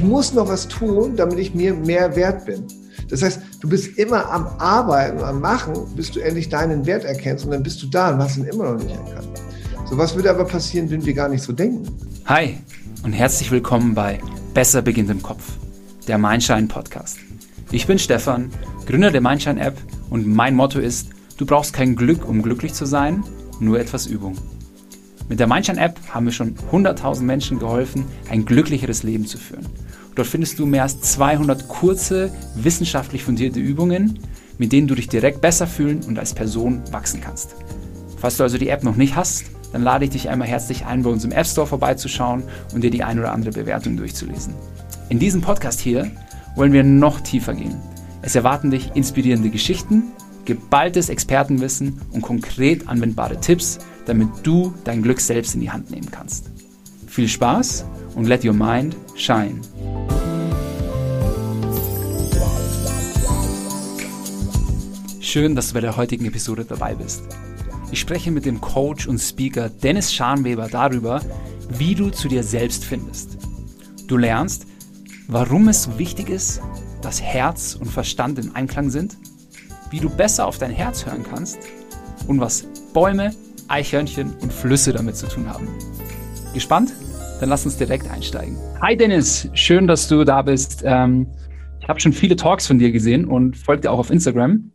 ich muss noch was tun, damit ich mir mehr wert bin. Das heißt, du bist immer am Arbeiten, am Machen, bis du endlich deinen Wert erkennst und dann bist du da und hast ihn immer noch nicht erkannt. So was würde aber passieren, wenn wir gar nicht so denken. Hi und herzlich willkommen bei Besser beginnt im Kopf, der Mindshine Podcast. Ich bin Stefan, Gründer der Mindshine App und mein Motto ist, du brauchst kein Glück, um glücklich zu sein, nur etwas Übung. Mit der Mindshine App haben wir schon 100.000 Menschen geholfen, ein glücklicheres Leben zu führen. Dort findest du mehr als 200 kurze, wissenschaftlich fundierte Übungen, mit denen du dich direkt besser fühlen und als Person wachsen kannst. Falls du also die App noch nicht hast, dann lade ich dich einmal herzlich ein, bei uns im App Store vorbeizuschauen und dir die ein oder andere Bewertung durchzulesen. In diesem Podcast hier wollen wir noch tiefer gehen. Es erwarten dich inspirierende Geschichten, geballtes Expertenwissen und konkret anwendbare Tipps, damit du dein Glück selbst in die Hand nehmen kannst. Viel Spaß und let your mind shine. Schön, dass du bei der heutigen Episode dabei bist. Ich spreche mit dem Coach und Speaker Dennis Scharnweber darüber, wie du zu dir selbst findest. Du lernst, warum es so wichtig ist, dass Herz und Verstand im Einklang sind, wie du besser auf dein Herz hören kannst und was Bäume, Eichhörnchen und Flüsse damit zu tun haben. Gespannt? Dann lass uns direkt einsteigen. Hi Dennis, schön, dass du da bist. Ähm, ich habe schon viele Talks von dir gesehen und folge dir auch auf Instagram.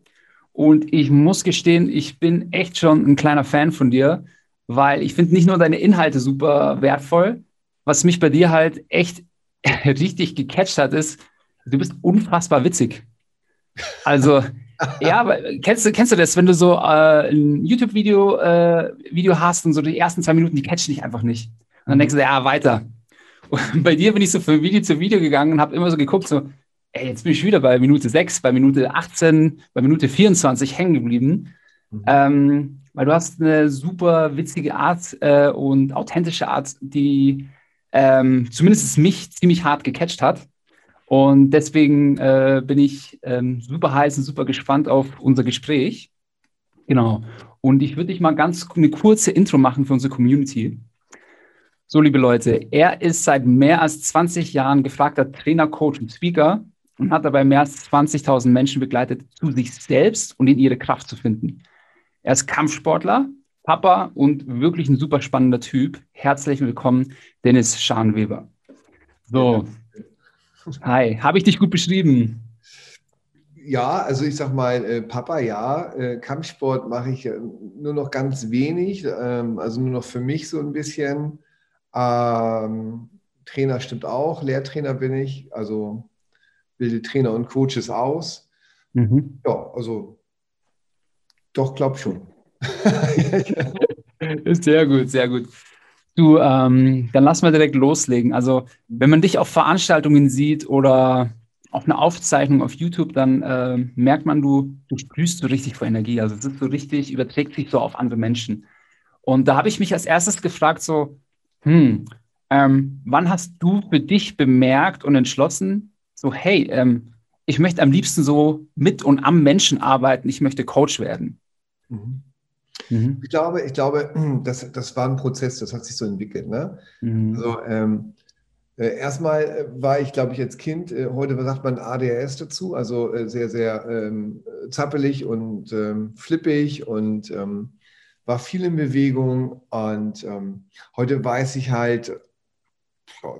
Und ich muss gestehen, ich bin echt schon ein kleiner Fan von dir, weil ich finde nicht nur deine Inhalte super wertvoll, was mich bei dir halt echt richtig gecatcht hat, ist, du bist unfassbar witzig. Also, ja, aber kennst du, kennst du das, wenn du so äh, ein YouTube-Video äh, Video hast und so die ersten zwei Minuten, die catchen dich einfach nicht. Und dann denkst du, ja, weiter. Und bei dir bin ich so von Video zu Video gegangen und habe immer so geguckt, so, ey, jetzt bin ich wieder bei Minute 6, bei Minute 18, bei Minute 24 hängen geblieben. Mhm. Ähm, weil du hast eine super witzige Art äh, und authentische Art, die ähm, zumindest mich ziemlich hart gecatcht hat. Und deswegen äh, bin ich ähm, super heiß und super gespannt auf unser Gespräch. Genau. Und ich würde dich mal ganz eine kurze Intro machen für unsere Community. So, liebe Leute, er ist seit mehr als 20 Jahren gefragter Trainer, Coach und Speaker und hat dabei mehr als 20.000 Menschen begleitet, zu sich selbst und in ihre Kraft zu finden. Er ist Kampfsportler, Papa und wirklich ein super spannender Typ. Herzlich willkommen, Dennis Scharnweber. So, hi, habe ich dich gut beschrieben? Ja, also ich sag mal, äh, Papa, ja, äh, Kampfsport mache ich äh, nur noch ganz wenig, ähm, also nur noch für mich so ein bisschen. Ähm, Trainer stimmt auch, Lehrtrainer bin ich, also bilde Trainer und Coaches aus. Mhm. Ja, also doch, glaub schon. sehr gut, sehr gut. Du, ähm, dann lass mal direkt loslegen. Also, wenn man dich auf Veranstaltungen sieht oder auf eine Aufzeichnung auf YouTube, dann äh, merkt man, du, du sprühst so richtig vor Energie. Also, es ist so richtig, überträgt sich so auf andere Menschen. Und da habe ich mich als erstes gefragt, so, hm, ähm, wann hast du für dich bemerkt und entschlossen, so, hey, ähm, ich möchte am liebsten so mit und am Menschen arbeiten, ich möchte Coach werden? Mhm. Mhm. Ich glaube, ich glaube, das, das war ein Prozess, das hat sich so entwickelt. Ne? Mhm. Also, ähm, äh, erstmal äh, war ich, glaube ich, als Kind, äh, heute sagt man ADHS dazu, also äh, sehr, sehr ähm, zappelig und ähm, flippig und ähm, war viel in Bewegung und ähm, heute weiß ich halt,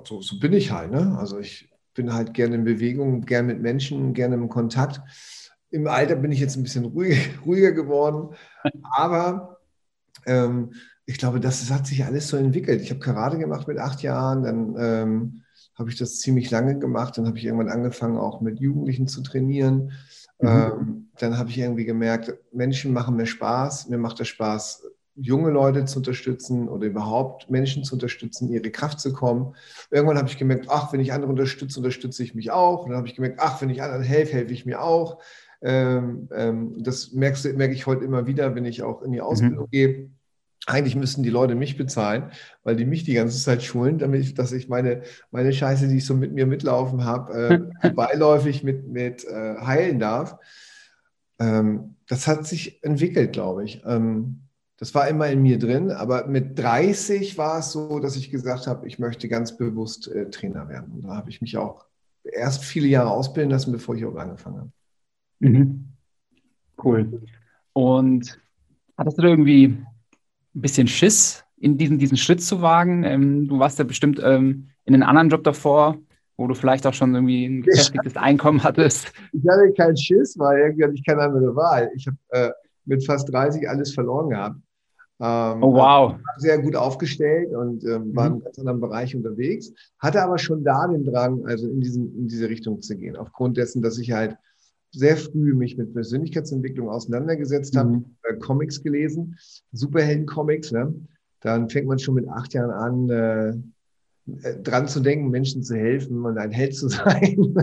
so, so, bin ich halt. Ne? Also ich bin halt gerne in Bewegung, gerne mit Menschen, gerne im Kontakt. Im Alter bin ich jetzt ein bisschen ruhiger, ruhiger geworden, aber ähm, ich glaube, das, das, hat sich alles so entwickelt. Ich habe Karate gemacht mit acht Jahren, dann ähm, habe ich das ziemlich lange gemacht, dann habe ich irgendwann angefangen, auch mit Jugendlichen zu trainieren. Mhm. Ähm, dann habe ich irgendwie gemerkt, Menschen machen mir Spaß, mir macht es Spaß, junge Leute zu unterstützen oder überhaupt Menschen zu unterstützen, ihre Kraft zu kommen. Irgendwann habe ich gemerkt, ach, wenn ich andere unterstütze, unterstütze ich mich auch. Und dann habe ich gemerkt, ach, wenn ich anderen helfe, helfe ich mir auch. Ähm, ähm, das merkst, merke ich heute immer wieder, wenn ich auch in die mhm. Ausbildung mhm. gehe. Eigentlich müssten die Leute mich bezahlen, weil die mich die ganze Zeit schulen, damit ich, dass ich meine, meine Scheiße, die ich so mit mir mitlaufen habe, äh, beiläufig mit, mit äh, heilen darf. Ähm, das hat sich entwickelt, glaube ich. Ähm, Das war immer in mir drin, aber mit 30 war es so, dass ich gesagt habe, ich möchte ganz bewusst äh, Trainer werden. Und da habe ich mich auch erst viele Jahre ausbilden lassen, bevor ich auch angefangen habe. Mhm. Cool. Und hattest du da irgendwie ein bisschen Schiss, in diesen, diesen Schritt zu wagen? Ähm, du warst ja bestimmt ähm, in einem anderen Job davor, wo du vielleicht auch schon irgendwie ein gefestigtes Einkommen hattest. Ich hatte keinen Schiss, weil irgendwie hatte ich keine andere Wahl. Ich habe äh, mit fast 30 alles verloren gehabt. Ähm, oh, wow. Sehr gut aufgestellt und ähm, war mhm. in ganz anderen Bereich unterwegs. Hatte aber schon da den Drang, also in, diesen, in diese Richtung zu gehen. Aufgrund dessen, dass ich halt sehr früh mich mit Persönlichkeitsentwicklung auseinandergesetzt habe, mhm. äh, Comics gelesen, Superhelden-Comics. Ne? Dann fängt man schon mit acht Jahren an, äh dran zu denken, Menschen zu helfen und ein Held zu sein.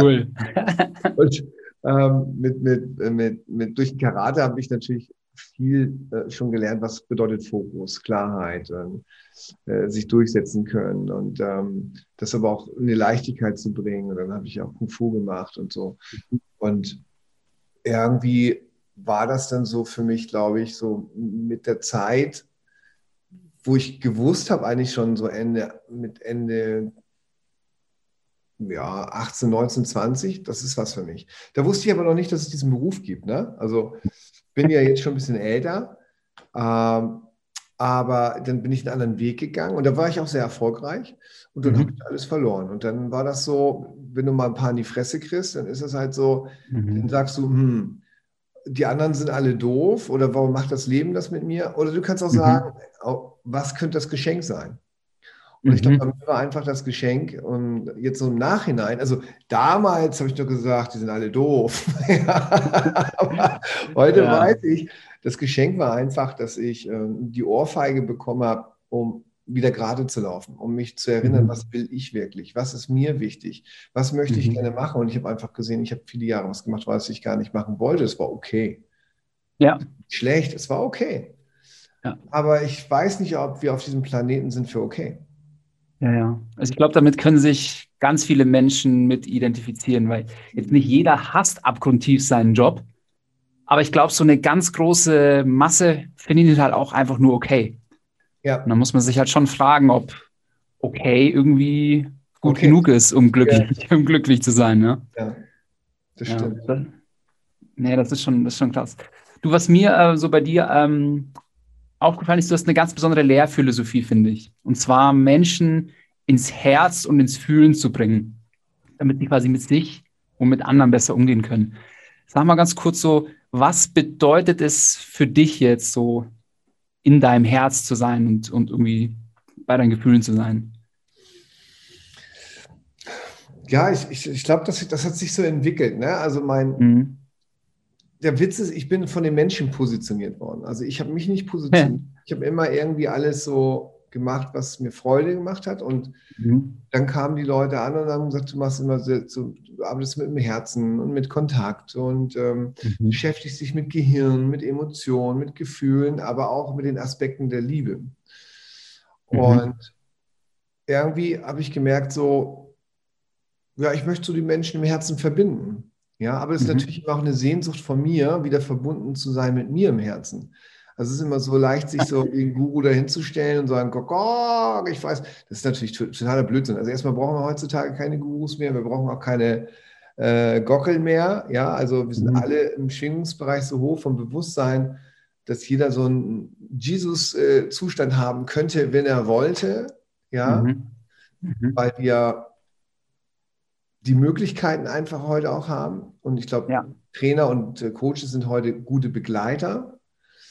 Cool. und ähm, mit, mit, äh, mit, mit, durch den Karate habe ich natürlich viel äh, schon gelernt, was bedeutet Fokus, Klarheit, äh, sich durchsetzen können und ähm, das aber auch in die Leichtigkeit zu bringen. Und dann habe ich auch Kung Fu gemacht und so. Und irgendwie war das dann so für mich, glaube ich, so mit der Zeit, wo ich gewusst habe, eigentlich schon so Ende, mit Ende ja, 18, 19, 20, das ist was für mich. Da wusste ich aber noch nicht, dass es diesen Beruf gibt. Ne? Also bin ja jetzt schon ein bisschen älter, ähm, aber dann bin ich einen anderen Weg gegangen und da war ich auch sehr erfolgreich und dann mhm. habe ich alles verloren. Und dann war das so, wenn du mal ein paar in die Fresse kriegst, dann ist es halt so, mhm. dann sagst du, hm, die anderen sind alle doof oder warum macht das Leben das mit mir? Oder du kannst auch mhm. sagen, was könnte das Geschenk sein? Und mhm. ich glaube, bei mir war einfach das Geschenk und jetzt so im Nachhinein, also damals habe ich nur gesagt, die sind alle doof. Aber heute ja. weiß ich, das Geschenk war einfach, dass ich äh, die Ohrfeige bekommen habe, um wieder gerade zu laufen, um mich zu erinnern, mhm. was will ich wirklich, was ist mir wichtig, was möchte ich mhm. gerne machen. Und ich habe einfach gesehen, ich habe viele Jahre was gemacht, was ich gar nicht machen wollte. Es war okay. Ja. Schlecht, es war okay. Ja. Aber ich weiß nicht, ob wir auf diesem Planeten sind für okay. Ja, ja. Also ich glaube, damit können sich ganz viele Menschen mit identifizieren, weil jetzt nicht jeder hasst abgrundtief seinen Job. Aber ich glaube, so eine ganz große Masse findet ihn halt auch einfach nur okay. Ja. Und dann muss man sich halt schon fragen, ob okay irgendwie gut okay. genug ist, um glücklich, ja. um glücklich zu sein. Ne? Ja, das stimmt. Ja, nee, das ist schon, das ist schon krass. Du, was mir äh, so bei dir ähm, aufgefallen ist, du hast eine ganz besondere Lehrphilosophie, finde ich. Und zwar Menschen ins Herz und ins Fühlen zu bringen, damit sie quasi mit sich und mit anderen besser umgehen können. Sag mal ganz kurz so, was bedeutet es für dich jetzt so in deinem Herz zu sein und, und irgendwie bei deinen Gefühlen zu sein? Ja, ich, ich, ich glaube, das, das hat sich so entwickelt. Ne? Also mein, mhm der Witz ist, ich bin von den Menschen positioniert worden. Also ich habe mich nicht positioniert. Ja. Ich habe immer irgendwie alles so gemacht, was mir Freude gemacht hat. Und mhm. dann kamen die Leute an und haben gesagt, du machst immer so, du arbeitest mit dem Herzen und mit Kontakt und ähm, mhm. beschäftigst dich mit Gehirn, mit Emotionen, mit Gefühlen, aber auch mit den Aspekten der Liebe. Mhm. Und irgendwie habe ich gemerkt, so, ja, ich möchte so die Menschen im Herzen verbinden. Ja, aber es ist mhm. natürlich auch eine Sehnsucht von mir, wieder verbunden zu sein mit mir im Herzen. Also es ist immer so leicht, sich so wie ein Guru dahinzustellen und sagen, Gok, ich weiß, das ist natürlich totaler Blödsinn. Also erstmal brauchen wir heutzutage keine Gurus mehr, wir brauchen auch keine äh, Gockel mehr. Ja, also wir sind mhm. alle im Schwingungsbereich so hoch vom Bewusstsein, dass jeder so einen Jesus-Zustand äh, haben könnte, wenn er wollte. Ja, mhm. Mhm. weil wir die Möglichkeiten einfach heute auch haben. Und ich glaube, ja. Trainer und äh, Coaches sind heute gute Begleiter,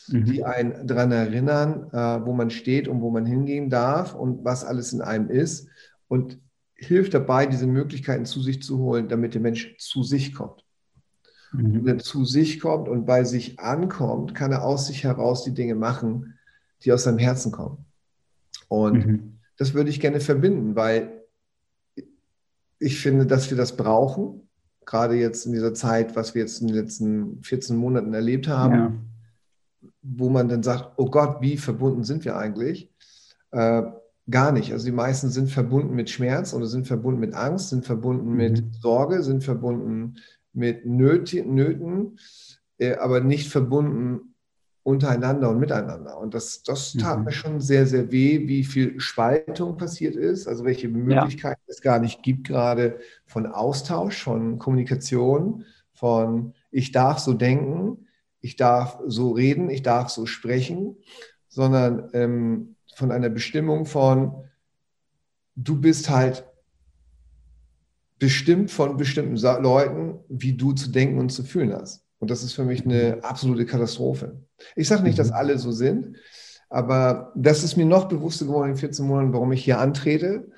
mhm. die einen daran erinnern, äh, wo man steht und wo man hingehen darf und was alles in einem ist. Und hilft dabei, diese Möglichkeiten zu sich zu holen, damit der Mensch zu sich kommt. Mhm. Wenn er zu sich kommt und bei sich ankommt, kann er aus sich heraus die Dinge machen, die aus seinem Herzen kommen. Und mhm. das würde ich gerne verbinden, weil ich finde, dass wir das brauchen, gerade jetzt in dieser Zeit, was wir jetzt in den letzten 14 Monaten erlebt haben, ja. Wo man dann sagt, oh Gott, wie verbunden sind wir eigentlich? Äh, gar nicht. Also die meisten sind verbunden mit Schmerz oder sind verbunden mit Angst, sind verbunden mhm. mit Sorge, sind verbunden mit Nöt Nöten, äh, aber nicht verbunden untereinander und miteinander. Und das, das tat mhm. mir schon sehr, sehr weh, wie viel Spaltung passiert ist, also welche Möglichkeiten ja. es gar nicht gibt, gerade von Austausch, von Kommunikation, von ich darf so denken, ich darf so reden, ich darf so sprechen, sondern ähm, von einer Bestimmung von, du bist halt bestimmt von bestimmten Leuten, wie du zu denken und zu fühlen hast. Und das ist für mich eine absolute Katastrophe. Ich sage nicht, dass mhm. alle so sind, aber das ist mir noch bewusster geworden in 14 Monaten, warum ich hier antrete,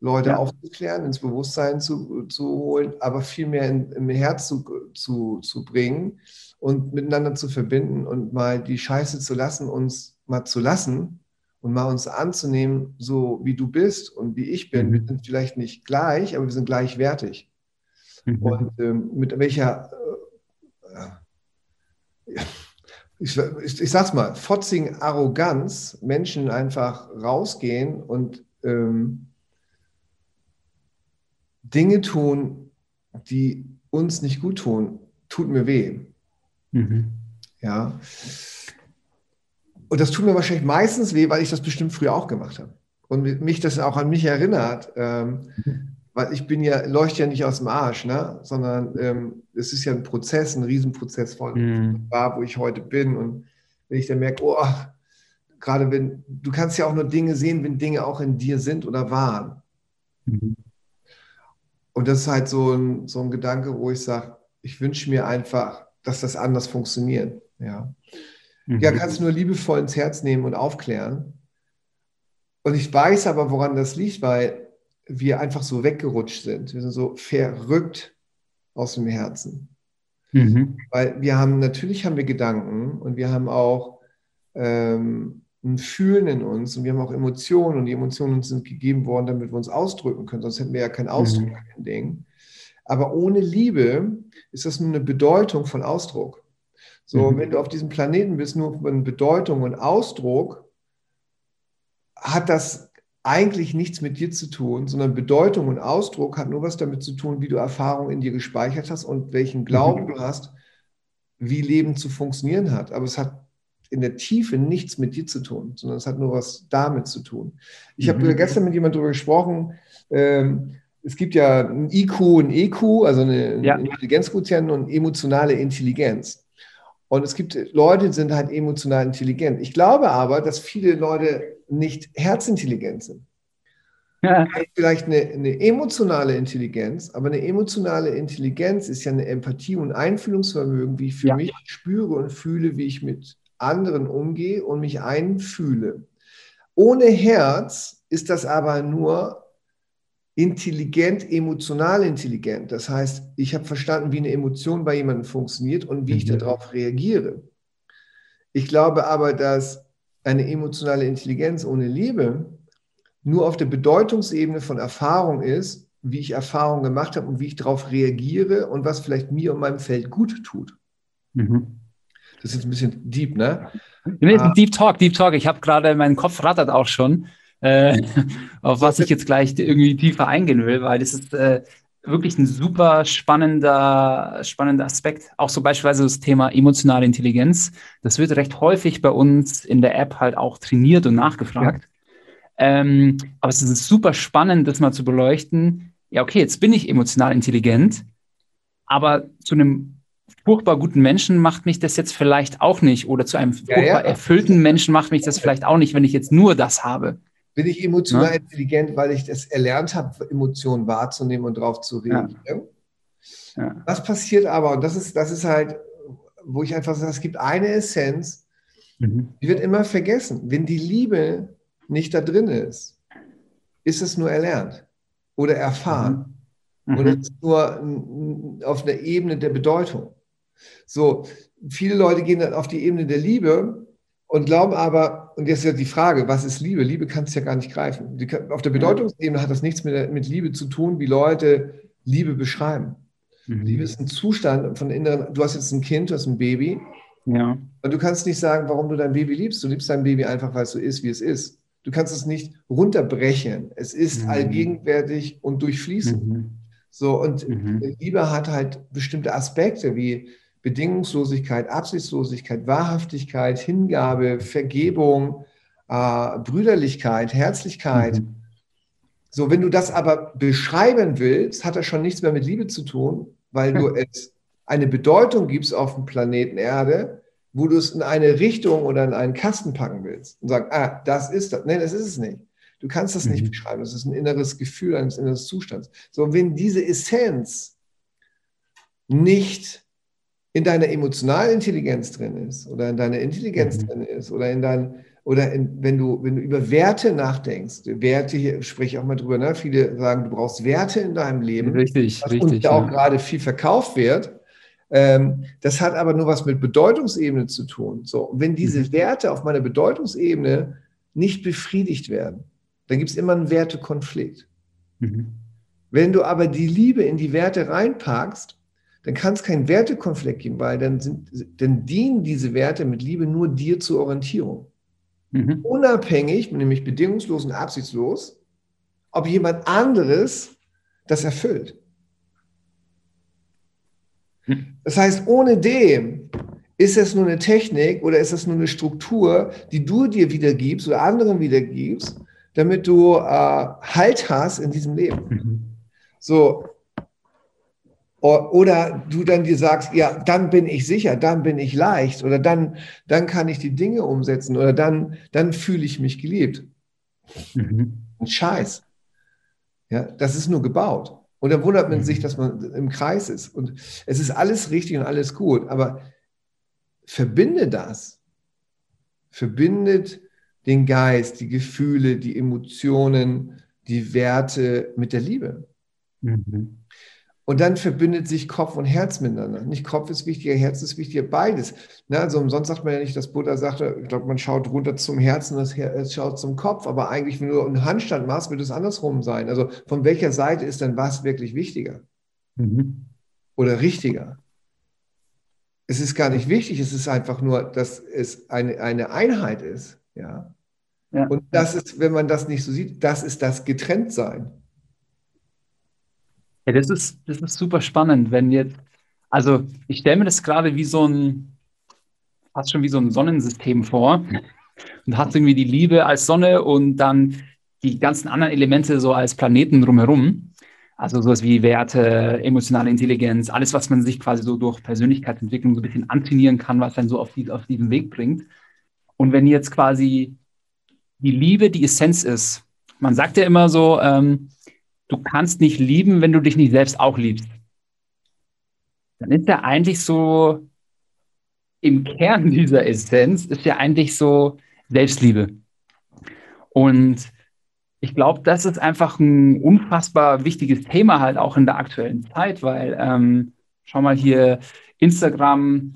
Leute ja. aufzuklären, ins Bewusstsein zu, zu holen, aber viel mehr in, im Herz zu, zu, zu bringen und miteinander zu verbinden und mal die Scheiße zu lassen, uns mal zu lassen und mal uns anzunehmen, so wie du bist und wie ich bin. Mhm. Wir sind vielleicht nicht gleich, aber wir sind gleichwertig. Mhm. Und ähm, mit welcher äh, ich, ich, ich sag's mal, fotzigen Arroganz Menschen einfach rausgehen und ähm, Dinge tun, die uns nicht gut tun, tut mir weh. Mhm. Ja. Und das tut mir wahrscheinlich meistens weh, weil ich das bestimmt früher auch gemacht habe. Und mich das auch an mich erinnert, ähm, mhm. weil ich bin ja, leuchte ja nicht aus dem Arsch, ne? sondern ähm, es ist ja ein Prozess, ein Riesenprozess von mhm. war, wo ich heute bin. Und wenn ich dann merke, oh, gerade wenn, du kannst ja auch nur Dinge sehen, wenn Dinge auch in dir sind oder waren. Mhm. Und das ist halt so ein, so ein Gedanke, wo ich sage, ich wünsche mir einfach, dass das anders funktioniert. Ja. Mhm. Ja, kannst du nur liebevoll ins Herz nehmen und aufklären. Und ich weiß aber, woran das liegt, weil wir einfach so weggerutscht sind. Wir sind so verrückt aus dem Herzen. Mhm. Weil wir haben, natürlich haben wir Gedanken und wir haben auch ähm, ein Fühlen in uns und wir haben auch Emotionen und die Emotionen sind gegeben worden, damit wir uns ausdrücken können, sonst hätten wir ja keinen Ausdruck, mhm. kein Ding. Aber ohne Liebe ist das nur eine Bedeutung von Ausdruck. So, mhm. wenn du auf diesem Planeten bist, nur von Bedeutung und Ausdruck, hat das eigentlich nichts mit dir zu tun, sondern Bedeutung und Ausdruck hat nur was damit zu tun, wie du Erfahrung in dir gespeichert hast und welchen Glauben mhm. du hast, wie Leben zu funktionieren hat. Aber es hat in der Tiefe nichts mit dir zu tun, sondern es hat nur was damit zu tun. Ich mhm. habe gestern mit jemandem darüber gesprochen, ähm, es gibt ja ein IQ und EQ, also eine ja. Intelligenzquotient und emotionale Intelligenz. Und es gibt Leute, die sind halt emotional intelligent. Ich glaube aber, dass viele Leute nicht herzintelligent sind. Ja. Vielleicht eine, eine, emotionale Intelligenz, aber eine emotionale Intelligenz ist ja eine Empathie und Einfühlungsvermögen, wie ich für ja. mich spüre und fühle, wie ich mit anderen umgehe und mich einfühle. Ohne Herz ist das aber nur intelligent, emotional intelligent. Das heißt, ich habe verstanden, wie eine Emotion bei jemandem funktioniert und wie mhm. ich darauf reagiere. Ich glaube aber, dass eine emotionale Intelligenz ohne Liebe nur auf der Bedeutungsebene von Erfahrung ist, wie ich Erfahrungen gemacht habe und wie ich darauf reagiere und was vielleicht mir und meinem Feld gut tut. Mhm. Das ist jetzt ein bisschen deep, ne? Ah. Deep Talk, Deep Talk. Ich habe gerade, mein Kopf rattert auch schon äh, auf was ich jetzt gleich irgendwie tiefer eingehen will, weil das ist äh, wirklich ein super spannender, spannender Aspekt. Auch so beispielsweise das Thema emotionale Intelligenz. Das wird recht häufig bei uns in der App halt auch trainiert und nachgefragt. Ja. Ähm, aber es ist super spannend, das mal zu beleuchten. Ja, okay, jetzt bin ich emotional intelligent, aber zu einem furchtbar guten Menschen macht mich das jetzt vielleicht auch nicht. Oder zu einem furchtbar ja, ja. erfüllten Menschen macht mich das vielleicht auch nicht, wenn ich jetzt nur das habe. Bin ich emotional ja. intelligent, weil ich das erlernt habe, Emotionen wahrzunehmen und darauf zu reagieren? Ja. Ja. Was passiert aber, und das ist, das ist halt, wo ich einfach sage, es gibt eine Essenz, mhm. die wird immer vergessen. Wenn die Liebe nicht da drin ist, ist es nur erlernt oder erfahren. Mhm. Oder ist nur auf einer Ebene der Bedeutung. So, viele Leute gehen dann auf die Ebene der Liebe und glauben aber, und jetzt ist ja die Frage, was ist Liebe? Liebe kannst du ja gar nicht greifen. Kann, auf der Bedeutungsebene hat das nichts mit, mit Liebe zu tun, wie Leute Liebe beschreiben. Mhm. Liebe ist ein Zustand von inneren, du hast jetzt ein Kind, du hast ein Baby. Ja. Und du kannst nicht sagen, warum du dein Baby liebst. Du liebst dein Baby einfach, weil es so ist, wie es ist. Du kannst es nicht runterbrechen. Es ist mhm. allgegenwärtig und durchfließend. Mhm. So, und mhm. Liebe hat halt bestimmte Aspekte wie Bedingungslosigkeit, Absichtslosigkeit, Wahrhaftigkeit, Hingabe, Vergebung, äh, Brüderlichkeit, Herzlichkeit. Mhm. So, wenn du das aber beschreiben willst, hat das schon nichts mehr mit Liebe zu tun, weil du es eine Bedeutung gibst auf dem Planeten Erde, wo du es in eine Richtung oder in einen Kasten packen willst und sagst, ah, das ist das. Nein, das ist es nicht. Du kannst das mhm. nicht beschreiben. Das ist ein inneres Gefühl eines inneren Zustands. So, wenn diese Essenz nicht in deiner emotionalen Intelligenz drin ist oder in deiner Intelligenz mhm. drin ist oder in dein, oder in, wenn du, wenn du über Werte nachdenkst, Werte hier spreche ich auch mal drüber, ne? viele sagen, du brauchst Werte in deinem Leben. Richtig, was richtig. Und ja. auch gerade viel verkauft wird. Ähm, das hat aber nur was mit Bedeutungsebene zu tun. So, wenn diese mhm. Werte auf meiner Bedeutungsebene nicht befriedigt werden, dann gibt es immer einen Wertekonflikt. Mhm. Wenn du aber die Liebe in die Werte reinpackst, dann kann es keinen Wertekonflikt geben, weil dann, sind, dann dienen diese Werte mit Liebe nur dir zur Orientierung. Mhm. Unabhängig, nämlich bedingungslos und absichtslos, ob jemand anderes das erfüllt. Hm. Das heißt, ohne dem ist es nur eine Technik oder ist es nur eine Struktur, die du dir wiedergibst oder anderen wiedergibst, damit du äh, Halt hast in diesem Leben. Mhm. So. Oder du dann dir sagst, ja, dann bin ich sicher, dann bin ich leicht oder dann, dann kann ich die Dinge umsetzen oder dann, dann fühle ich mich geliebt. Mhm. Ein Scheiß. Ja, das ist nur gebaut. Und dann wundert man sich, mhm. dass man im Kreis ist. Und es ist alles richtig und alles gut. Aber verbinde das. Verbindet den Geist, die Gefühle, die Emotionen, die Werte mit der Liebe. Mhm. Und dann verbindet sich Kopf und Herz miteinander. Nicht Kopf ist wichtiger, Herz ist wichtiger, beides. Na, also umsonst sagt man ja nicht, dass Buddha sagte, ich glaube, man schaut runter zum Herzen, das Herz schaut zum Kopf. Aber eigentlich, wenn du einen Handstand machst, wird es andersrum sein. Also von welcher Seite ist denn was wirklich wichtiger? Mhm. Oder richtiger? Es ist gar nicht wichtig, es ist einfach nur, dass es eine, eine Einheit ist. Ja. Ja. Und das ist, wenn man das nicht so sieht, das ist das Getrenntsein. Ja, das ist, das ist super spannend, wenn jetzt, also ich stelle mir das gerade wie so ein, fast schon wie so ein Sonnensystem vor. Und hast irgendwie die Liebe als Sonne und dann die ganzen anderen Elemente so als Planeten drumherum. Also sowas wie Werte, emotionale Intelligenz, alles, was man sich quasi so durch Persönlichkeitsentwicklung so ein bisschen antrainieren kann, was dann so auf, die, auf diesen Weg bringt. Und wenn jetzt quasi die Liebe die Essenz ist. Man sagt ja immer so, ähm, du kannst nicht lieben, wenn du dich nicht selbst auch liebst. Dann ist ja eigentlich so, im Kern dieser Essenz ist ja eigentlich so Selbstliebe. Und ich glaube, das ist einfach ein unfassbar wichtiges Thema halt auch in der aktuellen Zeit, weil ähm, schau mal hier, Instagram,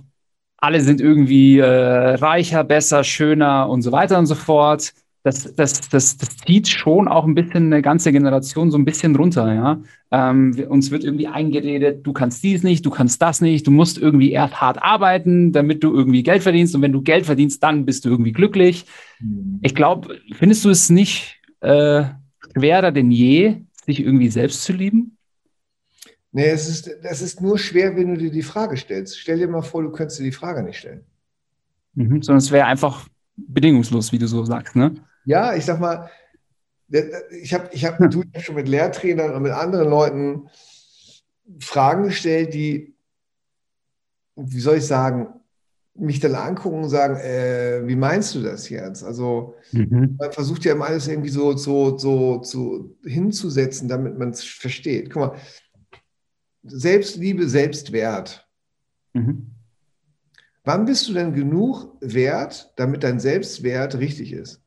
alle sind irgendwie äh, reicher, besser, schöner und so weiter und so fort das, das, das, das zieht schon auch ein bisschen eine ganze Generation so ein bisschen runter, ja. Ähm, uns wird irgendwie eingeredet, du kannst dies nicht, du kannst das nicht, du musst irgendwie erst hart arbeiten, damit du irgendwie Geld verdienst und wenn du Geld verdienst, dann bist du irgendwie glücklich. Mhm. Ich glaube, findest du es nicht äh, schwerer denn je, sich irgendwie selbst zu lieben? Nee, es ist, es ist nur schwer, wenn du dir die Frage stellst. Stell dir mal vor, du könntest dir die Frage nicht stellen. Mhm, sondern es wäre einfach bedingungslos, wie du so sagst, ne? Ja, ich sag mal, ich habe ich hab, du hab schon mit Lehrtrainern und mit anderen Leuten Fragen gestellt, die, wie soll ich sagen, mich dann angucken und sagen, äh, wie meinst du das jetzt? Also mhm. man versucht ja immer alles irgendwie so, so, so, so hinzusetzen, damit man es versteht. Guck mal, Selbstliebe, Selbstwert. Mhm. Wann bist du denn genug wert, damit dein Selbstwert richtig ist?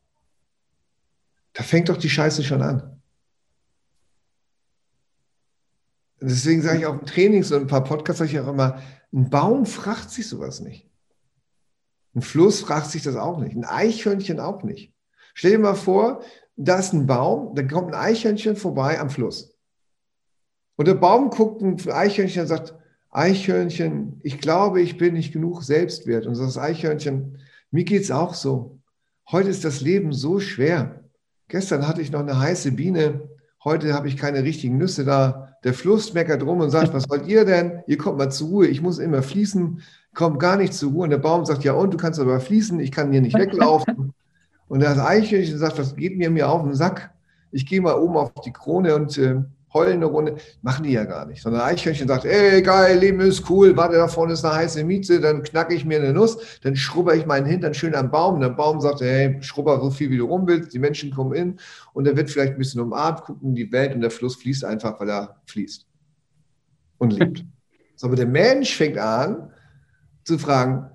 Da fängt doch die Scheiße schon an. Deswegen sage ich auch im Training, so ein paar Podcasts sage ich auch immer, ein Baum fragt sich sowas nicht. Ein Fluss fragt sich das auch nicht. Ein Eichhörnchen auch nicht. Stell dir mal vor, da ist ein Baum, da kommt ein Eichhörnchen vorbei am Fluss. Und der Baum guckt ein Eichhörnchen und sagt, Eichhörnchen, ich glaube, ich bin nicht genug Selbstwert. Und das Eichhörnchen, mir geht es auch so. Heute ist das Leben so schwer. Gestern hatte ich noch eine heiße Biene, heute habe ich keine richtigen Nüsse da. Der Fluss meckert rum und sagt, was wollt ihr denn? Ihr kommt mal zur Ruhe, ich muss immer fließen, kommt gar nicht zur Ruhe. Und der Baum sagt, ja und, du kannst aber fließen, ich kann hier nicht weglaufen. Und das Eichhörnchen sagt, was geht mir mir auf den Sack? Ich gehe mal oben auf die Krone und äh, heulen eine Runde. Machen die ja gar nicht. Sondern Eichhörnchen sagt, ey, geil, Leben ist cool, warte, da vorne ist eine heiße Miete, dann knacke ich mir eine Nuss, dann schrubber ich meinen Hintern schön am Baum. Und der Baum sagt, hey, schrubber so viel, wie du rum willst, die Menschen kommen in und er wird vielleicht ein bisschen umarmt, gucken die Welt und der Fluss fließt einfach, weil er fließt und lebt. so, aber der Mensch fängt an zu fragen,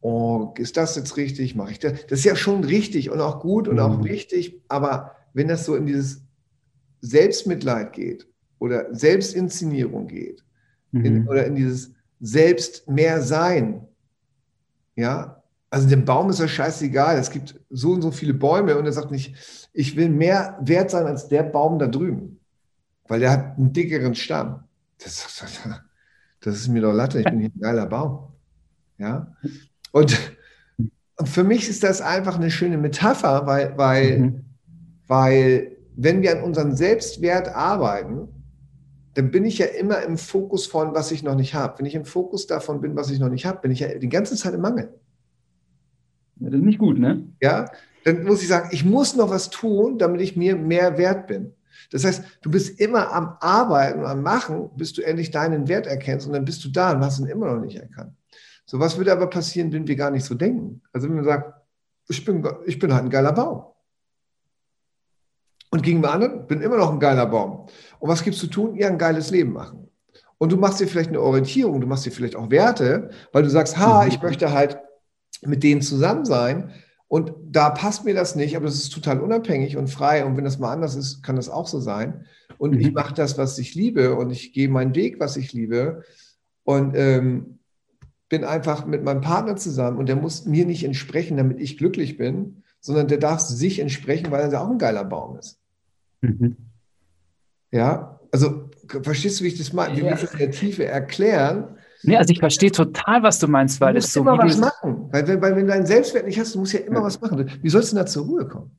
oh, ist das jetzt richtig? Mache ich das? Das ist ja schon richtig und auch gut und auch mhm. wichtig, aber wenn das so in dieses Selbstmitleid geht oder Selbstinszenierung geht mhm. in, oder in dieses Selbst mehr sein, ja, also dem Baum ist das scheißegal. Es gibt so und so viele Bäume und er sagt nicht, ich will mehr wert sein als der Baum da drüben, weil der hat einen dickeren Stamm. Das, das ist mir doch Latte, ich bin hier ein geiler Baum. Ja, und, und für mich ist das einfach eine schöne Metapher, weil, weil, mhm. weil wenn wir an unserem Selbstwert arbeiten, dann bin ich ja immer im Fokus von, was ich noch nicht habe. Wenn ich im Fokus davon bin, was ich noch nicht habe, bin ich ja die ganze Zeit im Mangel. Das ist nicht gut, ne? Ja, dann muss ich sagen, ich muss noch was tun, damit ich mir mehr wert bin. Das heißt, du bist immer am Arbeiten und am Machen, bis du endlich deinen Wert erkennst und dann bist du da und hast ihn immer noch nicht erkannt. So, was würde aber passieren, wenn wir gar nicht so denken? Also wenn man sagt, ich bin, ich bin halt ein geiler Baum. Und gegenüber anderen bin immer noch ein geiler Baum. Und was gibst du tun? Ja, ein geiles Leben machen. Und du machst dir vielleicht eine Orientierung, du machst dir vielleicht auch Werte, weil du sagst, ha, mhm. ich möchte halt mit denen zusammen sein. Und da passt mir das nicht, aber das ist total unabhängig und frei. Und wenn das mal anders ist, kann das auch so sein. Und mhm. ich mache das, was ich liebe und ich gehe meinen Weg, was ich liebe. Und ähm, bin einfach mit meinem Partner zusammen und der muss mir nicht entsprechen, damit ich glücklich bin, sondern der darf sich entsprechen, weil er auch ein geiler Baum ist. Mhm. Ja, also verstehst du, wie ich das meine? Wie ja. wir das in der Tiefe erklären? Nee, also ich verstehe total, was du meinst, weil es so. immer was machen. Weil, weil, weil wenn du deinen Selbstwert nicht hast, du musst ja immer ja. was machen. Wie sollst du denn da zur Ruhe kommen?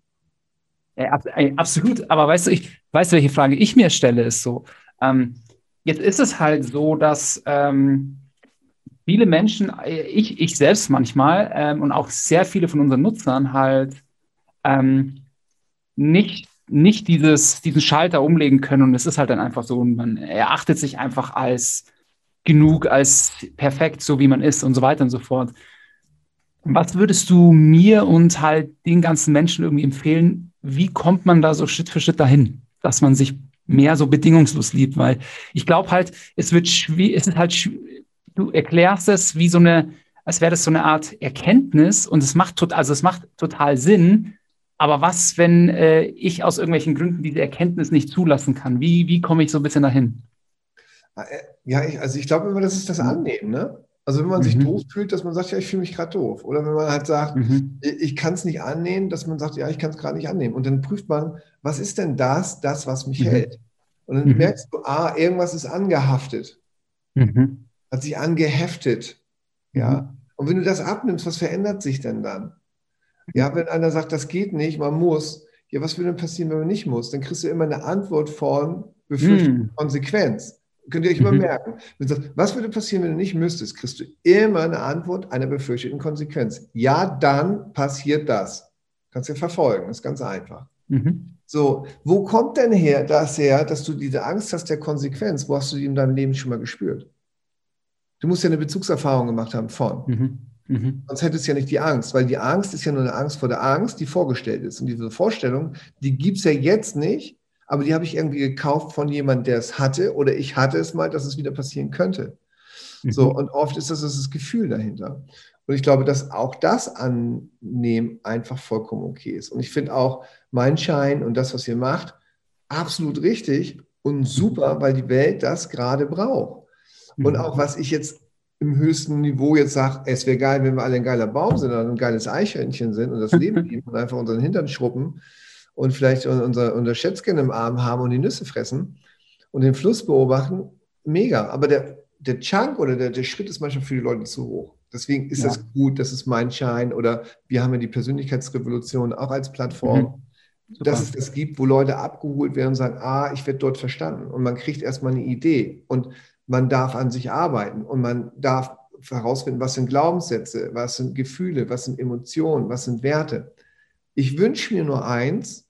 Ja, absolut. Aber weißt du, ich weiß, welche Frage ich mir stelle, ist so. Ähm, jetzt ist es halt so, dass ähm, viele Menschen, ich, ich selbst manchmal ähm, und auch sehr viele von unseren Nutzern halt ähm, nicht nicht dieses, diesen Schalter umlegen können und es ist halt dann einfach so, man erachtet sich einfach als genug, als perfekt, so wie man ist und so weiter und so fort. Was würdest du mir und halt den ganzen Menschen irgendwie empfehlen? Wie kommt man da so Schritt für Schritt dahin, dass man sich mehr so bedingungslos liebt? Weil ich glaube halt, es wird schwierig, es ist halt, du erklärst es wie so eine, als wäre das so eine Art Erkenntnis und es macht, also es macht total Sinn, aber was, wenn äh, ich aus irgendwelchen Gründen diese Erkenntnis nicht zulassen kann? Wie, wie komme ich so ein bisschen dahin? Äh, ja, ich, also ich glaube immer, das ist das Annehmen. Ne? Also wenn man mhm. sich doof fühlt, dass man sagt, ja, ich fühle mich gerade doof. Oder wenn man halt sagt, mhm. ich, ich kann es nicht annehmen, dass man sagt, ja, ich kann es gerade nicht annehmen. Und dann prüft man, was ist denn das, das, was mich mhm. hält? Und dann mhm. merkst du, ah, irgendwas ist angehaftet. Mhm. Hat sich angeheftet. Ja. Mhm. Und wenn du das abnimmst, was verändert sich denn dann? Ja, wenn einer sagt, das geht nicht, man muss, ja, was würde denn passieren, wenn man nicht muss? Dann kriegst du immer eine Antwort von Befürchtung, mm. Konsequenz. Könnt ihr euch immer mhm. merken. Wenn du sagst, was würde passieren, wenn du nicht müsstest, kriegst du immer eine Antwort einer befürchteten Konsequenz. Ja, dann passiert das. Kannst du verfolgen, ist ganz einfach. Mhm. So, wo kommt denn her das her, dass du diese Angst hast der Konsequenz? Wo hast du die in deinem Leben schon mal gespürt? Du musst ja eine Bezugserfahrung gemacht haben von. Mhm. Mhm. Sonst hättest du ja nicht die Angst, weil die Angst ist ja nur eine Angst vor der Angst, die vorgestellt ist. Und diese Vorstellung, die gibt es ja jetzt nicht, aber die habe ich irgendwie gekauft von jemandem, der es hatte oder ich hatte es mal, dass es wieder passieren könnte. Mhm. So, und oft ist das das Gefühl dahinter. Und ich glaube, dass auch das Annehmen einfach vollkommen okay ist. Und ich finde auch mein Schein und das, was ihr macht, absolut richtig und super, weil die Welt das gerade braucht. Und mhm. auch was ich jetzt im höchsten Niveau jetzt sagt, es wäre geil, wenn wir alle ein geiler Baum sind oder ein geiles Eichhörnchen sind und das Leben lieben und einfach unseren Hintern schruppen und vielleicht unser, unser Schätzchen im Arm haben und die Nüsse fressen und den Fluss beobachten, mega. Aber der, der Chunk oder der, der Schritt ist manchmal für die Leute zu hoch. Deswegen ist ja. das gut, das ist mein Schein oder wir haben ja die Persönlichkeitsrevolution auch als Plattform. Mhm. Super. dass es das gibt, wo Leute abgeholt werden und sagen, ah, ich werde dort verstanden. Und man kriegt erstmal eine Idee und man darf an sich arbeiten und man darf herausfinden, was sind Glaubenssätze, was sind Gefühle, was sind Emotionen, was sind Werte. Ich wünsche mir nur eins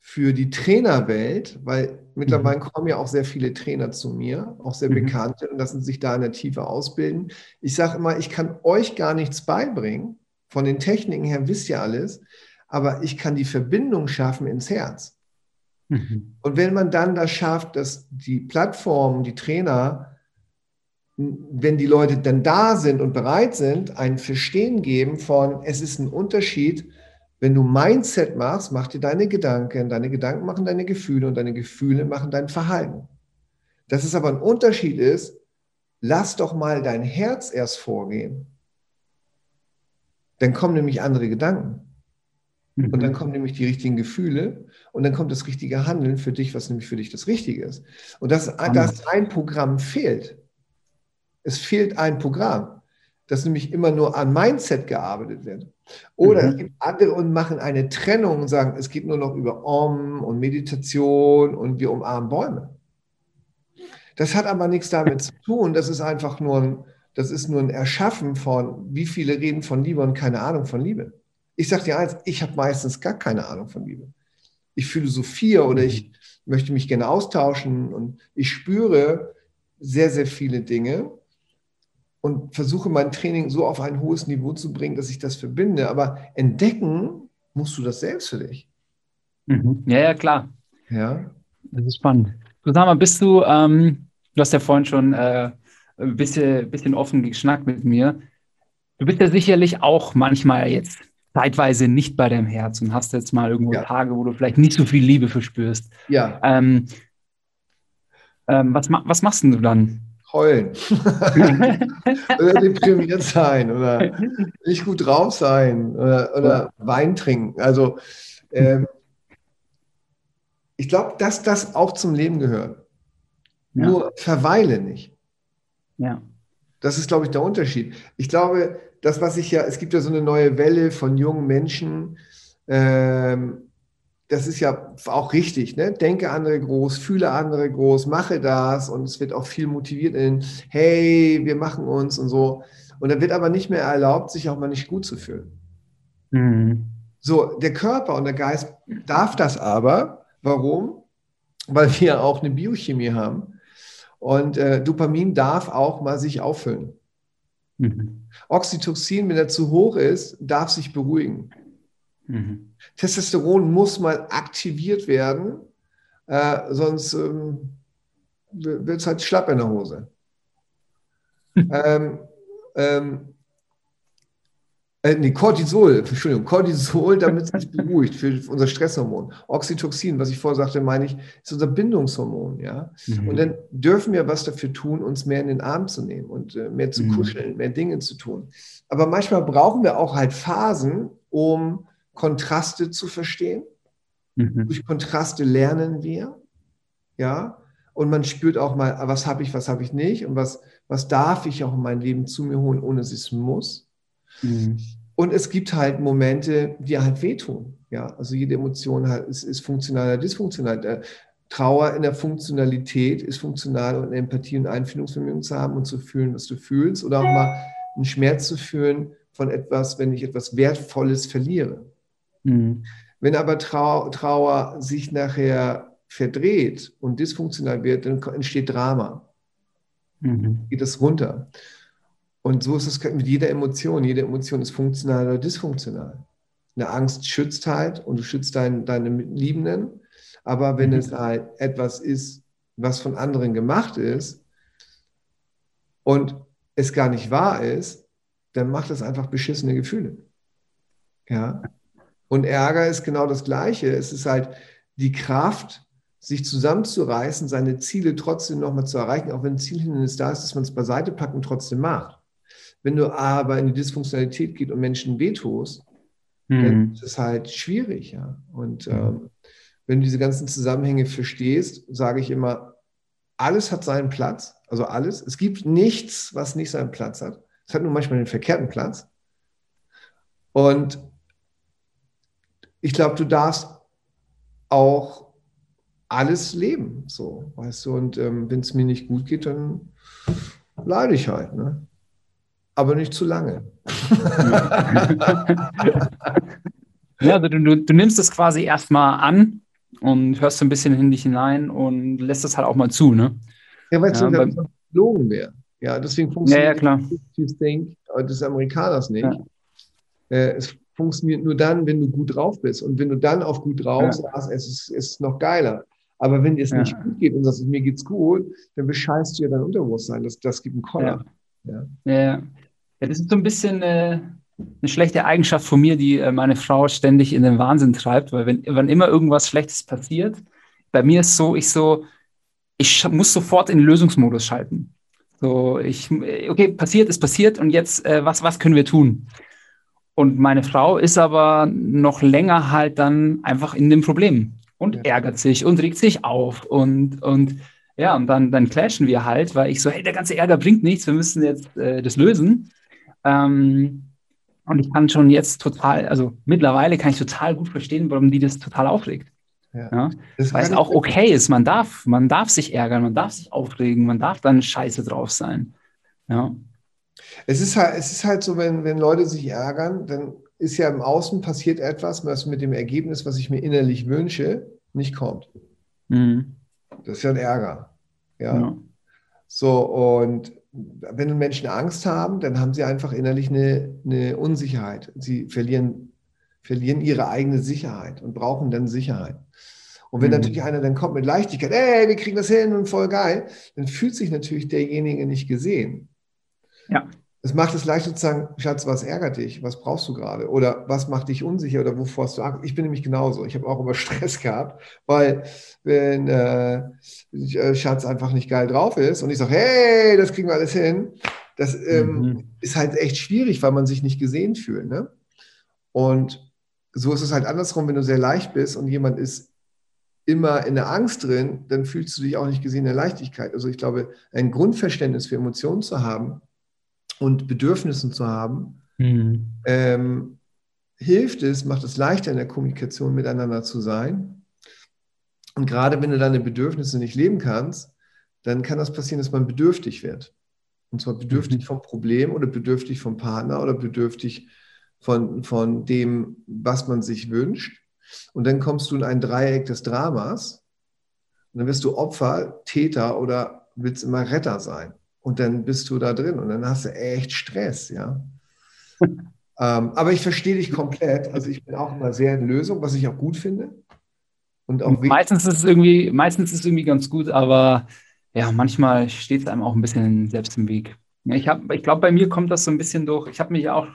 für die Trainerwelt, weil mittlerweile mhm. kommen ja auch sehr viele Trainer zu mir, auch sehr mhm. bekannte, und lassen sich da in der Tiefe ausbilden. Ich sage immer, ich kann euch gar nichts beibringen. Von den Techniken her wisst ihr alles aber ich kann die Verbindung schaffen ins Herz. Mhm. Und wenn man dann das schafft, dass die Plattformen, die Trainer, wenn die Leute dann da sind und bereit sind, ein Verstehen geben von, es ist ein Unterschied, wenn du Mindset machst, mach dir deine Gedanken, deine Gedanken machen deine Gefühle und deine Gefühle machen dein Verhalten. Dass es aber ein Unterschied ist, lass doch mal dein Herz erst vorgehen. Dann kommen nämlich andere Gedanken. Mhm. Und dann kommen nämlich die richtigen Gefühle und dann kommt das richtige Handeln für dich, was nämlich für dich das Richtige ist. Und dass, dass ein Programm fehlt. Es fehlt ein Programm, dass nämlich immer nur an Mindset gearbeitet wird. Oder mhm. es gibt andere und machen eine Trennung und sagen, es geht nur noch über Om und Meditation und wir umarmen Bäume. Das hat aber nichts damit zu tun. Das ist einfach nur ein, das ist nur ein Erschaffen von, wie viele reden von Liebe und keine Ahnung von Liebe. Ich sage dir eins, ich habe meistens gar keine Ahnung von Liebe. Ich philosophiere oder ich möchte mich gerne austauschen und ich spüre sehr, sehr viele Dinge und versuche mein Training so auf ein hohes Niveau zu bringen, dass ich das verbinde. Aber entdecken musst du das selbst für dich. Mhm. Ja, ja, klar. Ja. Das ist spannend. Mal, bist du, ähm, du hast ja vorhin schon äh, ein bisschen, bisschen offen geschnackt mit mir. Du bist ja sicherlich auch manchmal jetzt zeitweise nicht bei deinem Herz und hast jetzt mal irgendwo ja. Tage, wo du vielleicht nicht so viel Liebe verspürst. Ja. Ähm, ähm, was, was machst du dann? Heulen. oder deprimiert sein oder nicht gut drauf sein oder, oder Wein trinken. Also ähm, ich glaube, dass das auch zum Leben gehört. Ja. Nur verweile nicht. Ja. Das ist, glaube ich, der Unterschied. Ich glaube, das, was ich ja, es gibt ja so eine neue Welle von jungen Menschen, ähm, das ist ja auch richtig, ne? Denke andere groß, fühle andere groß, mache das und es wird auch viel motiviert in, hey, wir machen uns und so. Und dann wird aber nicht mehr erlaubt, sich auch mal nicht gut zu fühlen. Mhm. So, der Körper und der Geist darf das aber. Warum? Weil wir auch eine Biochemie haben. Und äh, Dopamin darf auch mal sich auffüllen. Mhm. Oxytocin, wenn er zu hoch ist, darf sich beruhigen. Mhm. Testosteron muss mal aktiviert werden, äh, sonst ähm, wird es halt schlapp in der Hose. ähm, ähm, äh, nee, Cortisol, Entschuldigung, Cortisol, damit es sich beruhigt, für unser Stresshormon. Oxytocin, was ich vorher sagte, meine ich, ist unser Bindungshormon, ja. Mhm. Und dann dürfen wir was dafür tun, uns mehr in den Arm zu nehmen und äh, mehr zu mhm. kuscheln, mehr Dinge zu tun. Aber manchmal brauchen wir auch halt Phasen, um Kontraste zu verstehen. Mhm. Durch Kontraste lernen wir, ja. Und man spürt auch mal, was habe ich, was habe ich nicht und was, was darf ich auch in mein Leben zu mir holen, ohne dass es muss. Mhm. Und es gibt halt Momente, die halt wehtun. Ja, also jede Emotion halt, ist, ist funktional oder dysfunktional. Trauer in der Funktionalität ist funktional und Empathie und Einfühlungsvermögen zu haben und zu fühlen, was du fühlst. Oder auch mal einen Schmerz zu fühlen von etwas, wenn ich etwas Wertvolles verliere. Mhm. Wenn aber Trau Trauer sich nachher verdreht und dysfunktional wird, dann entsteht Drama. Mhm. Geht es runter. Und so ist es mit jeder Emotion. Jede Emotion ist funktional oder dysfunktional. Eine Angst schützt halt und du schützt dein, deine Liebenden. Aber wenn mhm. es halt etwas ist, was von anderen gemacht ist und es gar nicht wahr ist, dann macht es einfach beschissene Gefühle. Ja. Und Ärger ist genau das Gleiche. Es ist halt die Kraft, sich zusammenzureißen, seine Ziele trotzdem nochmal zu erreichen, auch wenn ein Zielhindernis da ist, dass man es beiseite packt und trotzdem macht. Wenn du aber in die Dysfunktionalität geht und Menschen wehtust, mhm. dann ist es halt schwierig. Ja? Und ähm, wenn du diese ganzen Zusammenhänge verstehst, sage ich immer, alles hat seinen Platz, also alles. Es gibt nichts, was nicht seinen Platz hat. Es hat nur manchmal den verkehrten Platz. Und ich glaube, du darfst auch alles leben, so, weißt du, und ähm, wenn es mir nicht gut geht, dann leide ich halt, ne? Aber nicht zu lange. ja, also du, du, nimmst es quasi erstmal an und hörst so ein bisschen in dich hinein und lässt es halt auch mal zu, ne? Ja, weil es ja, so gelogen wäre. Ja, deswegen funktioniert ja, ja, klar. Think des Amerikaners nicht. Ja. Äh, es funktioniert nur dann, wenn du gut drauf bist. Und wenn du dann auf gut drauf ja. sagst, es ist, es ist noch geiler. Aber wenn dir es ja. nicht gut geht und sagst, mir geht's gut, dann bescheißt du ja dein Unterbewusstern. Das, das gibt einen Koller. Ja. Ja. Ja. das ist so ein bisschen äh, eine schlechte Eigenschaft von mir, die äh, meine Frau ständig in den Wahnsinn treibt, weil wenn, wenn immer irgendwas Schlechtes passiert, bei mir ist so, ich so, ich muss sofort in den Lösungsmodus schalten. So, ich, okay, passiert ist passiert und jetzt, äh, was, was können wir tun? Und meine Frau ist aber noch länger halt dann einfach in dem Problem und ja. ärgert sich und regt sich auf und, und ja, und dann, dann clashen wir halt, weil ich so, hey, der ganze Ärger bringt nichts, wir müssen jetzt äh, das lösen. Ähm, und ich kann schon jetzt total, also mittlerweile kann ich total gut verstehen, warum die das total aufregt. Ja. ja? Weil es auch okay ist. Man darf, man darf sich ärgern, man darf sich aufregen, man darf dann scheiße drauf sein. Ja. Es ist halt, es ist halt so, wenn, wenn Leute sich ärgern, dann ist ja im Außen passiert etwas, was mit dem Ergebnis, was ich mir innerlich wünsche, nicht kommt. Mhm. Das ist ja ein Ärger. Ja. ja. So, und wenn Menschen Angst haben, dann haben sie einfach innerlich eine, eine Unsicherheit. Sie verlieren, verlieren ihre eigene Sicherheit und brauchen dann Sicherheit. Und wenn mhm. natürlich einer dann kommt mit Leichtigkeit, ey, wir kriegen das hin und voll geil, dann fühlt sich natürlich derjenige nicht gesehen. Ja. Es macht es leicht zu sagen, Schatz, was ärgert dich? Was brauchst du gerade? Oder was macht dich unsicher? Oder wovor hast du Angst? Ich bin nämlich genauso. Ich habe auch immer Stress gehabt, weil wenn äh, äh, Schatz einfach nicht geil drauf ist und ich sage, hey, das kriegen wir alles hin, das ähm, mhm. ist halt echt schwierig, weil man sich nicht gesehen fühlt. Ne? Und so ist es halt andersrum, wenn du sehr leicht bist und jemand ist immer in der Angst drin, dann fühlst du dich auch nicht gesehen in der Leichtigkeit. Also ich glaube, ein Grundverständnis für Emotionen zu haben und Bedürfnissen zu haben, mhm. ähm, hilft es, macht es leichter in der Kommunikation miteinander zu sein. Und gerade wenn du deine Bedürfnisse nicht leben kannst, dann kann das passieren, dass man bedürftig wird. Und zwar bedürftig mhm. vom Problem oder bedürftig vom Partner oder bedürftig von, von dem, was man sich wünscht. Und dann kommst du in ein Dreieck des Dramas. Und dann wirst du Opfer, Täter oder willst immer Retter sein. Und dann bist du da drin und dann hast du echt Stress, ja. ähm, aber ich verstehe dich komplett. Also ich bin auch immer sehr in Lösung, was ich auch gut finde. Und auch meistens ist es irgendwie, meistens ist es irgendwie ganz gut, aber ja, manchmal steht es einem auch ein bisschen selbst im Weg. Ja, ich, ich glaube, bei mir kommt das so ein bisschen durch. Ich habe mich auch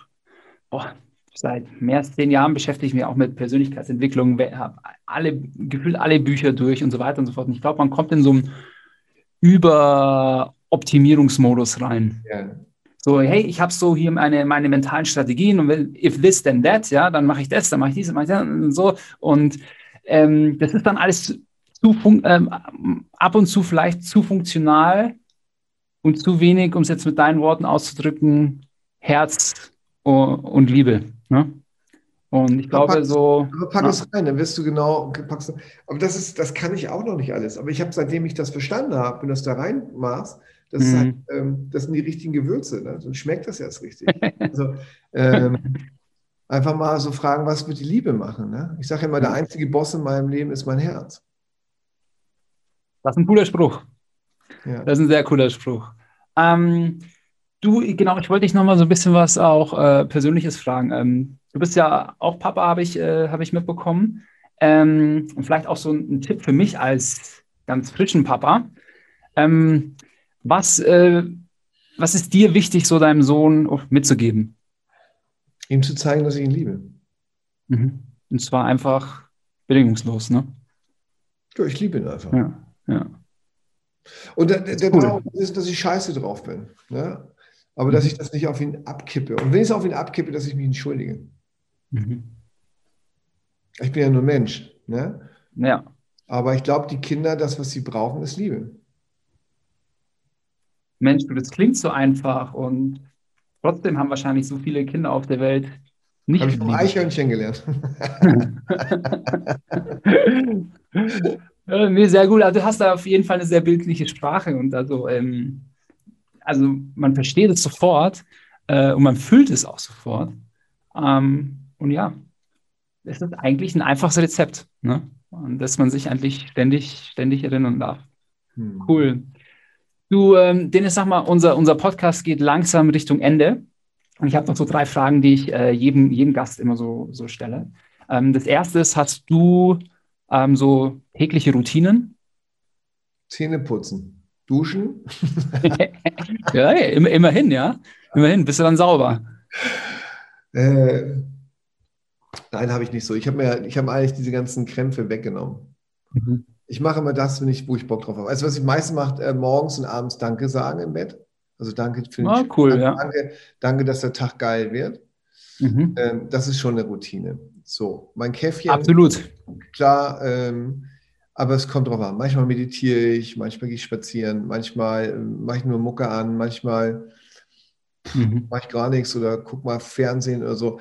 boah, seit mehr als zehn Jahren beschäftige ich mich auch mit Persönlichkeitsentwicklung, habe alle, gefühlt alle Bücher durch und so weiter und so fort. Und ich glaube, man kommt in so einen Überoptimierungsmodus rein. Ja. So, hey, ich habe so hier meine, meine mentalen Strategien und will, if this, then that, ja, dann mache ich das, dann mache ich dies, dann mache ich das und so. Und ähm, das ist dann alles zu ähm, ab und zu vielleicht zu funktional und zu wenig, um es jetzt mit deinen Worten auszudrücken, Herz und Liebe. Ne? Und ich glaube so. Aber pack es rein, dann wirst du genau. Packst, aber das ist, das kann ich auch noch nicht alles. Aber ich habe, seitdem ich das verstanden habe, wenn du das da reinmachst, das, mhm. halt, ähm, das sind die richtigen Gewürze. Ne? Dann schmeckt das erst richtig. also, ähm, einfach mal so fragen, was wird die Liebe machen? Ne? Ich sage immer, der einzige Boss in meinem Leben ist mein Herz. Das ist ein cooler Spruch. Ja. Das ist ein sehr cooler Spruch. Ähm, Du, genau, ich wollte dich noch mal so ein bisschen was auch äh, Persönliches fragen. Ähm, du bist ja auch Papa, habe ich, äh, hab ich mitbekommen. Ähm, und vielleicht auch so ein, ein, Tipp für mich als ganz frischen Papa. Ähm, was, äh, was ist dir wichtig, so deinem Sohn mitzugeben? Ihm zu zeigen, dass ich ihn liebe. Mhm. Und zwar einfach bedingungslos, ne? Ja, ich liebe ihn einfach. Ja, ja. Und der, der cool. Traum ist, dass ich scheiße drauf bin. Ne? aber dass mhm. ich das nicht auf ihn abkippe. Und wenn ich es auf ihn abkippe, dass ich mich entschuldige. Mhm. Ich bin ja nur Mensch. Ne? Ja. Aber ich glaube, die Kinder, das, was sie brauchen, ist Liebe. Mensch, das klingt so einfach und trotzdem haben wahrscheinlich so viele Kinder auf der Welt Nicht Habe ich vom Eichhörnchen gelernt. nee, sehr gut. Also du hast da auf jeden Fall eine sehr bildliche Sprache und also, ähm, also man versteht es sofort äh, und man fühlt es auch sofort. Ähm, und ja, es ist eigentlich ein einfaches Rezept, ne? Und dass man sich eigentlich ständig, ständig erinnern darf. Hm. Cool. Du, ähm, Dennis, sag mal, unser, unser Podcast geht langsam Richtung Ende. Und ich habe noch so drei Fragen, die ich äh, jedem, jedem Gast immer so, so stelle. Ähm, das erste ist, hast du ähm, so tägliche Routinen? Zähne putzen, duschen. ja, immer, immerhin, ja. Immerhin, bist du dann sauber. Äh, nein, habe ich nicht so. Ich habe mir, ich habe eigentlich diese ganzen Krämpfe weggenommen. Mhm ich mache immer das, wenn ich, wo ich Bock drauf habe. Also was ich meistens mache, äh, morgens und abends Danke sagen im Bett. Also danke für den ah, cool, danke, ja. danke, danke, dass der Tag geil wird. Mhm. Ähm, das ist schon eine Routine. So, mein Käffchen. Absolut. Klar, ähm, aber es kommt drauf an. Manchmal meditiere ich, manchmal gehe ich spazieren, manchmal äh, mache ich nur Mucke an, manchmal mhm. mache ich gar nichts oder gucke mal Fernsehen oder so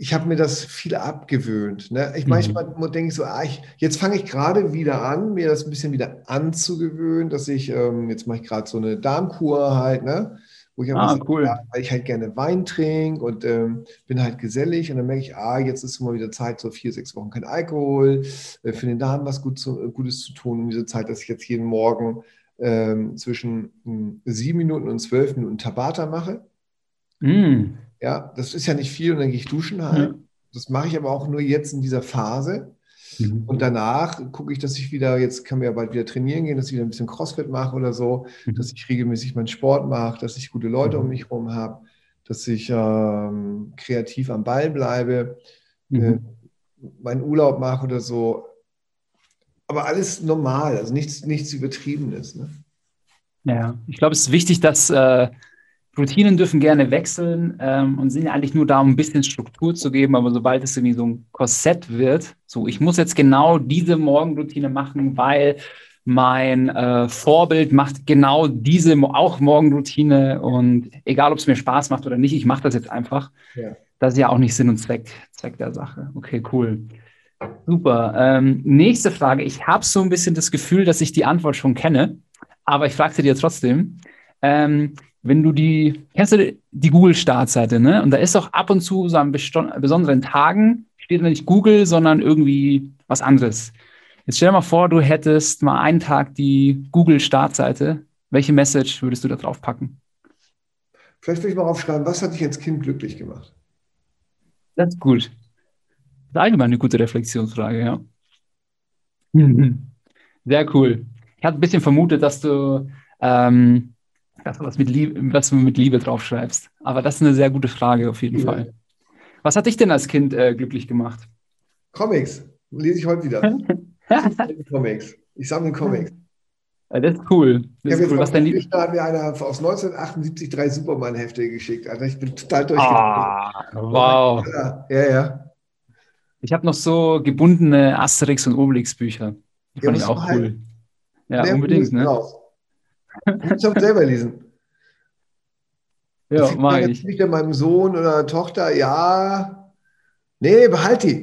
ich habe mir das viel abgewöhnt. Ne? Ich mhm. manchmal denke ich so, ah, ich, jetzt fange ich gerade wieder an, mir das ein bisschen wieder anzugewöhnen, dass ich, ähm, jetzt mache ich gerade so eine Darmkur halt, ne? wo ich ah, cool. Ja, weil ich halt gerne Wein trinke und ähm, bin halt gesellig und dann merke ich, ah, jetzt ist mal wieder Zeit, so vier, sechs Wochen kein Alkohol, äh, für den Darm was gut zu, äh, Gutes zu tun, um diese Zeit, dass ich jetzt jeden Morgen ähm, zwischen hm, sieben Minuten und zwölf Minuten Tabata mache. Mm. Ja, das ist ja nicht viel und dann gehe ich duschen halt. Mhm. Das mache ich aber auch nur jetzt in dieser Phase. Mhm. Und danach gucke ich, dass ich wieder, jetzt kann mir ja bald wieder trainieren gehen, dass ich wieder ein bisschen Crossfit mache oder so, mhm. dass ich regelmäßig meinen Sport mache, dass ich gute Leute um mhm. mich herum habe, dass ich ähm, kreativ am Ball bleibe, äh, mhm. meinen Urlaub mache oder so. Aber alles normal, also nichts, nichts Übertriebenes. Ne? Ja, ich glaube, es ist wichtig, dass äh, Routinen dürfen gerne wechseln ähm, und sind ja eigentlich nur da, um ein bisschen Struktur zu geben, aber sobald es irgendwie so ein Korsett wird, so ich muss jetzt genau diese Morgenroutine machen, weil mein äh, Vorbild macht genau diese auch Morgenroutine und egal, ob es mir Spaß macht oder nicht, ich mache das jetzt einfach. Ja. Das ist ja auch nicht Sinn und Zweck, Zweck der Sache. Okay, cool. Super. Ähm, nächste Frage. Ich habe so ein bisschen das Gefühl, dass ich die Antwort schon kenne, aber ich frage sie dir trotzdem. Ähm, wenn du die, kennst du die Google-Startseite, ne? Und da ist auch ab und zu so an besonderen Tagen steht da nicht Google, sondern irgendwie was anderes. Jetzt stell dir mal vor, du hättest mal einen Tag die Google-Startseite. Welche Message würdest du da drauf packen? Vielleicht würde ich mal aufschreiben, was hat dich als Kind glücklich gemacht? Das ist gut. Das ist allgemein eine gute Reflexionsfrage, ja. Sehr cool. Ich hatte ein bisschen vermutet, dass du ähm, was mit Liebe, was du mit Liebe draufschreibst. Aber das ist eine sehr gute Frage auf jeden ja. Fall. Was hat dich denn als Kind äh, glücklich gemacht? Comics. Lese ich heute wieder. Comics. Ich sammle Comics. Ja, das ist cool. Das ist cool. Was dein Lieb Da hat mir einer aus 1978 drei Superman-Hefte geschickt. Also ich bin total durchgegangen. Ah, wow. Ja, ja. Ich habe noch so gebundene Asterix und Obelix Bücher. Die fand ich auch cool. Ja, unbedingt. Ne? Raus. Ich habe selber lesen. Ja, mag ich. Nicht meinem Sohn oder Tochter, ja, nee, behalt die.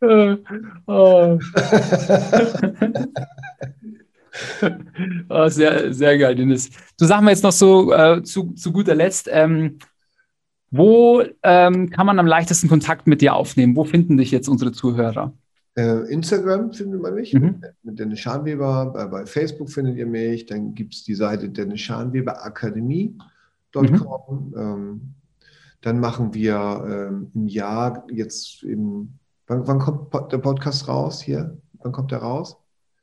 oh. oh, sehr, sehr geil, Dennis. Du sag mal jetzt noch so äh, zu, zu guter Letzt, ähm, wo ähm, kann man am leichtesten Kontakt mit dir aufnehmen? Wo finden dich jetzt unsere Zuhörer? Äh, Instagram findet man mich mhm. mit Dennis Schanweber. Bei, bei, Facebook findet ihr mich. Dann gibt es die Seite Dennis Schanweber Akademie.com. Mhm. Ähm, dann machen wir ähm, im Jahr jetzt im, wann, wann, kommt der Podcast raus hier? Wann kommt der raus?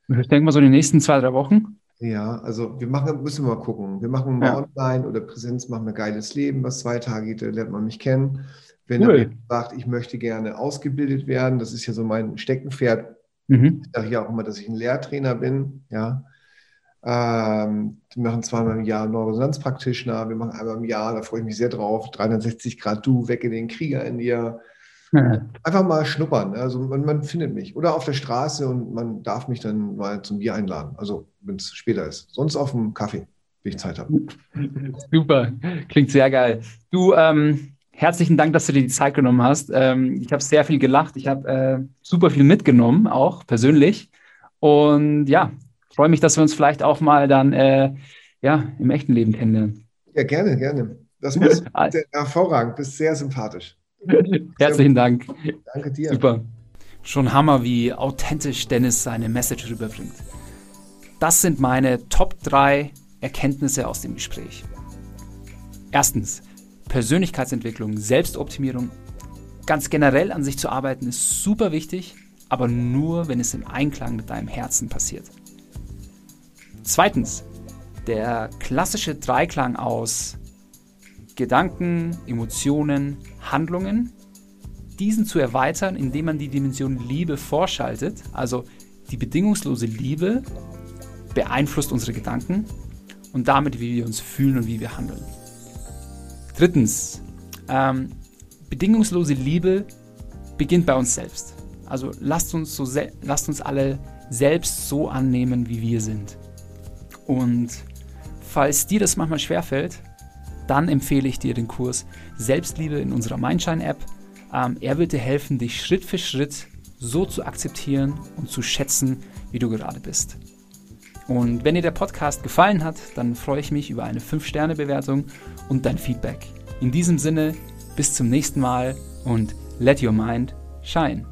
Ich denke mal so in den nächsten zwei, drei Wochen. Ja, also wir machen, müssen wir mal gucken. Wir machen mal ja. online oder Präsenz, machen wir geiles Leben, was zwei Tage geht, da lernt man mich kennen. Wenn cool. er sagt, ich möchte gerne ausgebildet werden, das ist ja so mein Steckenpferd. Mhm. Ich sage ja auch immer, dass ich ein Lehrtrainer bin. Ja. Ähm, wir machen zweimal im Jahr Neuroresonanzpraktitioner, wir machen einmal im Jahr, da freue ich mich sehr drauf, 360 Grad du, wecke den Krieger in dir. Ja. Einfach mal schnuppern. Also man, man, findet mich. Oder auf der Straße und man darf mich dann mal zum Bier einladen. Also wenn es später ist. Sonst auf dem Kaffee. wenn ich Zeit habe. Super, klingt sehr geil. Du, ähm, herzlichen Dank, dass du dir die Zeit genommen hast. Ähm, ich habe sehr viel gelacht. Ich habe äh, super viel mitgenommen, auch persönlich. Und ja, freue mich, dass wir uns vielleicht auch mal dann äh, ja, im echten Leben kennenlernen. Ja, gerne, gerne. Das bist hervorragend, bist sehr sympathisch. Herzlichen Dank. Danke dir. Super. Schon Hammer, wie authentisch Dennis seine Message rüberbringt. Das sind meine Top 3 Erkenntnisse aus dem Gespräch. Erstens, Persönlichkeitsentwicklung, Selbstoptimierung, ganz generell an sich zu arbeiten, ist super wichtig, aber nur, wenn es im Einklang mit deinem Herzen passiert. Zweitens, der klassische Dreiklang aus Gedanken, Emotionen, Handlungen, diesen zu erweitern, indem man die Dimension Liebe vorschaltet. Also die bedingungslose Liebe beeinflusst unsere Gedanken und damit, wie wir uns fühlen und wie wir handeln. Drittens, ähm, bedingungslose Liebe beginnt bei uns selbst. Also lasst uns, so lasst uns alle selbst so annehmen, wie wir sind. Und falls dir das manchmal schwerfällt, dann empfehle ich dir den Kurs Selbstliebe in unserer Mindshine-App. Ähm, er wird dir helfen, dich Schritt für Schritt so zu akzeptieren und zu schätzen, wie du gerade bist. Und wenn dir der Podcast gefallen hat, dann freue ich mich über eine 5-Sterne-Bewertung und dein Feedback. In diesem Sinne, bis zum nächsten Mal und let your mind shine.